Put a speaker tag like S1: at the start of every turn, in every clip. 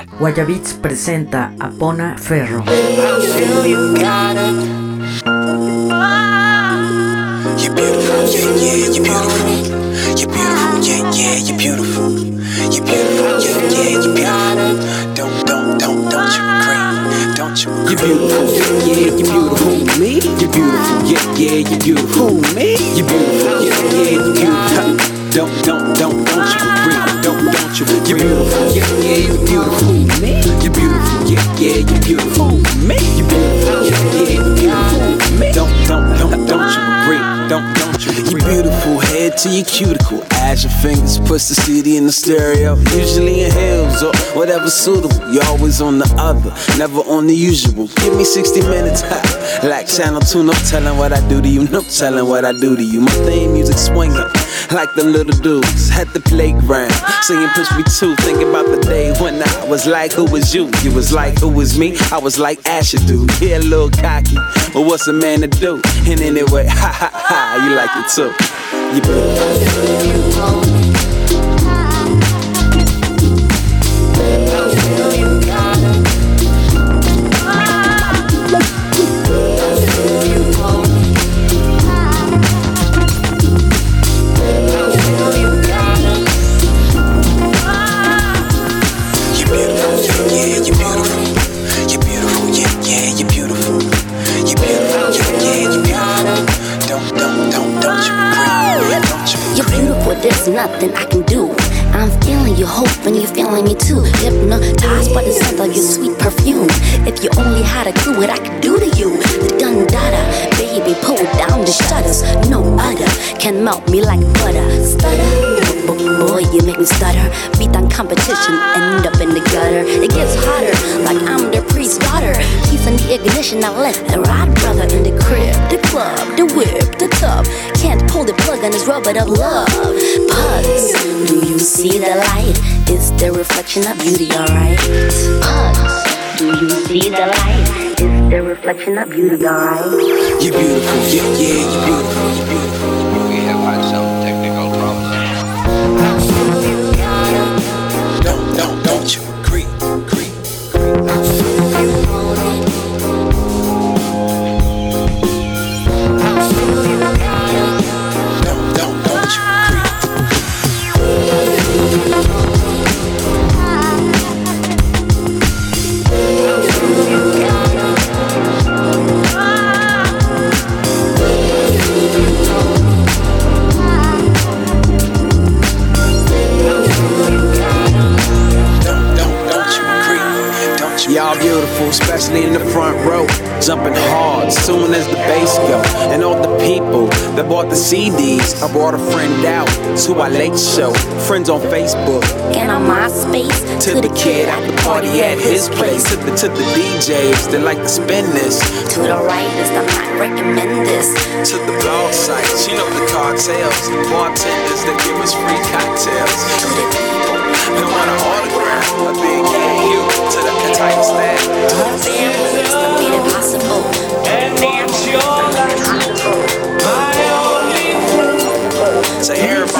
S1: Yeah.
S2: Guayabeats presenta a Ponna Ferro.
S3: You're beautiful, yeah, yeah, you're beautiful. You're beautiful, yeah, yeah, you're beautiful. You're beautiful, yeah, yeah, you're beautiful. Don't, don't, don't, don't you agree? Don't you agree?
S1: You're beautiful, yeah, yeah, you're beautiful. Me? You're beautiful, yeah, yeah, you're beautiful. Me? You're beautiful, yeah, yeah, you're beautiful. Don't, don't, don't, don't you agree? Don't, don't you agree? You're beautiful, yeah, yeah, you're beautiful. Me? You're beautiful, yeah, yeah, you're beautiful. Me? You're beautiful, yeah, yeah, you're beautiful. Me? Don't, don't, don't, don't you agree? Don't, don't you agree?
S3: You're beautiful, head to your cuticle. As your fingers push the CD in the stereo. Usually in heels or whatever suitable. You're always on the other, never on the usual. Give me 60 minutes, ha. Like Channel 2, no telling what I do to you, no telling what I do to you. My theme music swinging. Like the little dudes at the playground, singing push me too. Thinking about the day when I was like, who was you? You was like, who was me? I was like, Asher do. Yeah, a little cocky, but what's a man to do? And anyway, ha ha ha, you like it too. You You're you're beautiful. Yeah, yeah, beautiful. You agree? Don't you
S4: You're beautiful, there's nothing I can do. I'm feeling you, and you're feeling me too. Hypnotized by the scent of your sweet perfume. If you only had a clue what I could do to you. The dun dada, baby, pull down the shutters. No other can melt me like butter. Stutter, boy, you make me stutter. Beat down competition, end up in the gutter. It gets hotter, like I'm the priest's daughter. Keys in the ignition, I left the right brother in the crib, the club, the whip, the tub. Can't pull the plug on this rubber of love. Pugs, do you see the light? It's the reflection of beauty, alright? Pugs, do you see the light? It's the reflection of beauty, alright?
S3: You're beautiful, yeah, yeah, you're beautiful, you're beautiful. Don't,
S5: beautiful, especially in the front row. Jumping hard, soon as the bass go. And all the people that bought the CDs, I brought a friend out to our late show. Friends on Facebook,
S4: And on MySpace,
S5: to the kid at the party at his place. To the, to the DJs that like to spin this.
S4: To the right is the might recommend this.
S5: To the blog sites, you know the cartels. Bartenders that give us free cocktails.
S4: To the people,
S5: They want an autograph, a big yeah, you. To the entire staff.
S4: to the families that made it possible.
S6: And what's your life? My only
S5: everybody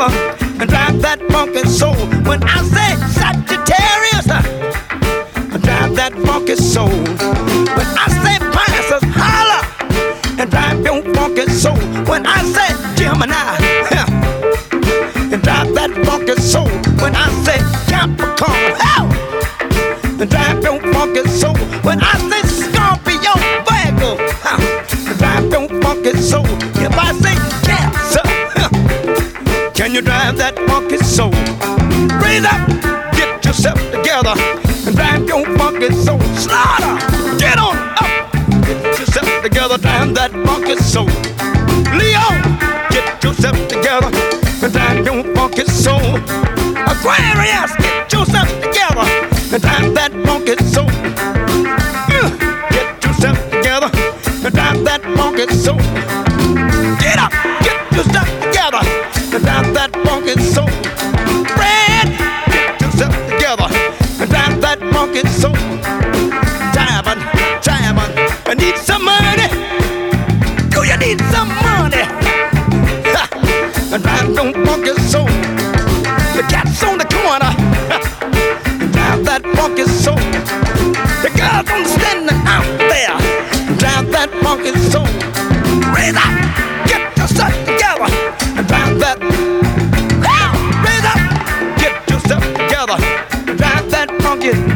S6: and
S7: drive that funky soul. When I say Sagittarius, uh, drive that funky soul. You drive that funky soul? Raise up, get yourself together, and drive your funky soul. Slaughter, get on up, get yourself together, drive that funky soul. Drive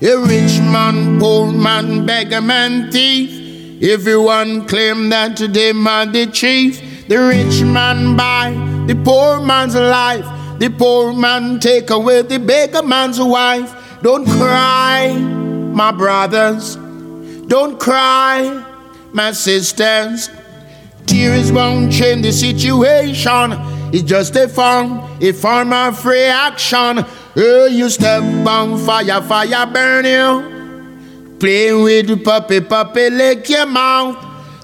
S8: A rich man, poor man, beggar man, thief. Everyone claim that they man the chief. The rich man buy the poor man's life. The poor man take away the beggar man's wife. Don't cry, my brothers. Don't cry, my sisters. Tears won't change the situation. It's just a form, a form of reaction. Oh, you step on fire, fire burn you. Play with the puppy, puppy lick your mouth.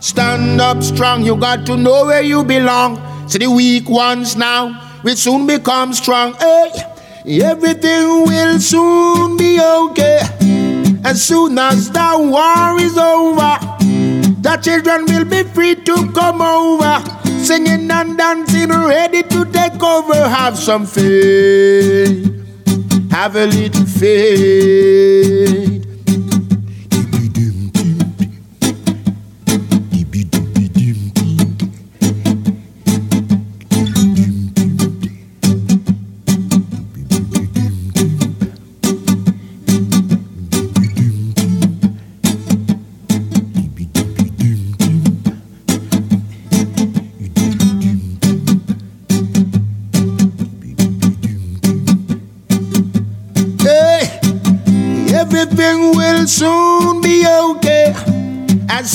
S8: Stand up strong, you got to know where you belong. See the weak ones now will soon become strong. Hey, everything will soon be okay. As soon as the war is over, the children will be free to come over. Singing and dancing, ready to take over. Have some faith. Have a little faith.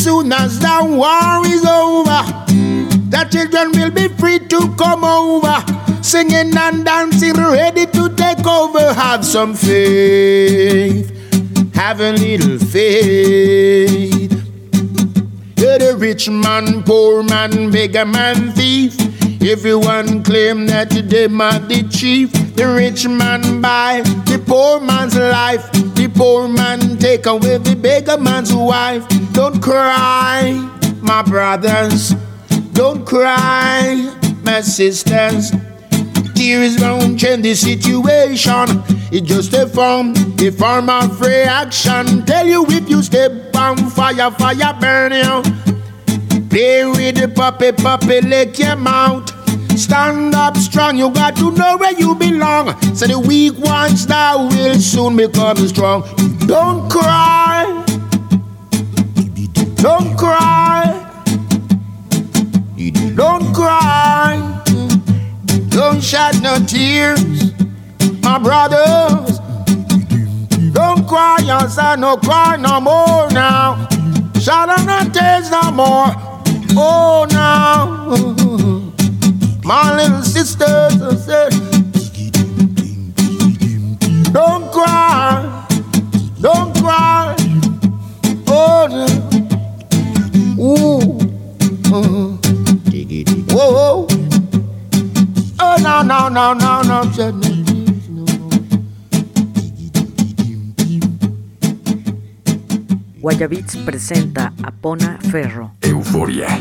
S8: Soon as the war is over, the children will be free to come over. singing and dancing, ready to take over. Have some faith, have a little faith. You're the rich man, poor man, beggar man, thief. Everyone claim that they are the chief. The rich man buy the poor man's life. The poor man take away the beggar man's wife. Don't cry, my brothers. Don't cry, my sisters. Tears won't change the situation. It's just a form, a form of reaction. Tell you if you step on fire, fire burn you. Play with the puppy, puppy, lick your mouth. Stand up strong, you got to know where you belong. So the weak ones now will soon become strong. Don't cry. Don't cry. Don't cry. Don't shed no tears, my brothers. Don't cry, your son, no cry no more now. Shed no tears no more. Oh, now, my little sisters, said, don't cry, don't cry. Oh, no. Ooh, uh, whoa, oh, no, no, no, no, no, said no.
S2: Guayabits presenta a Pona Ferro.
S9: Euforia.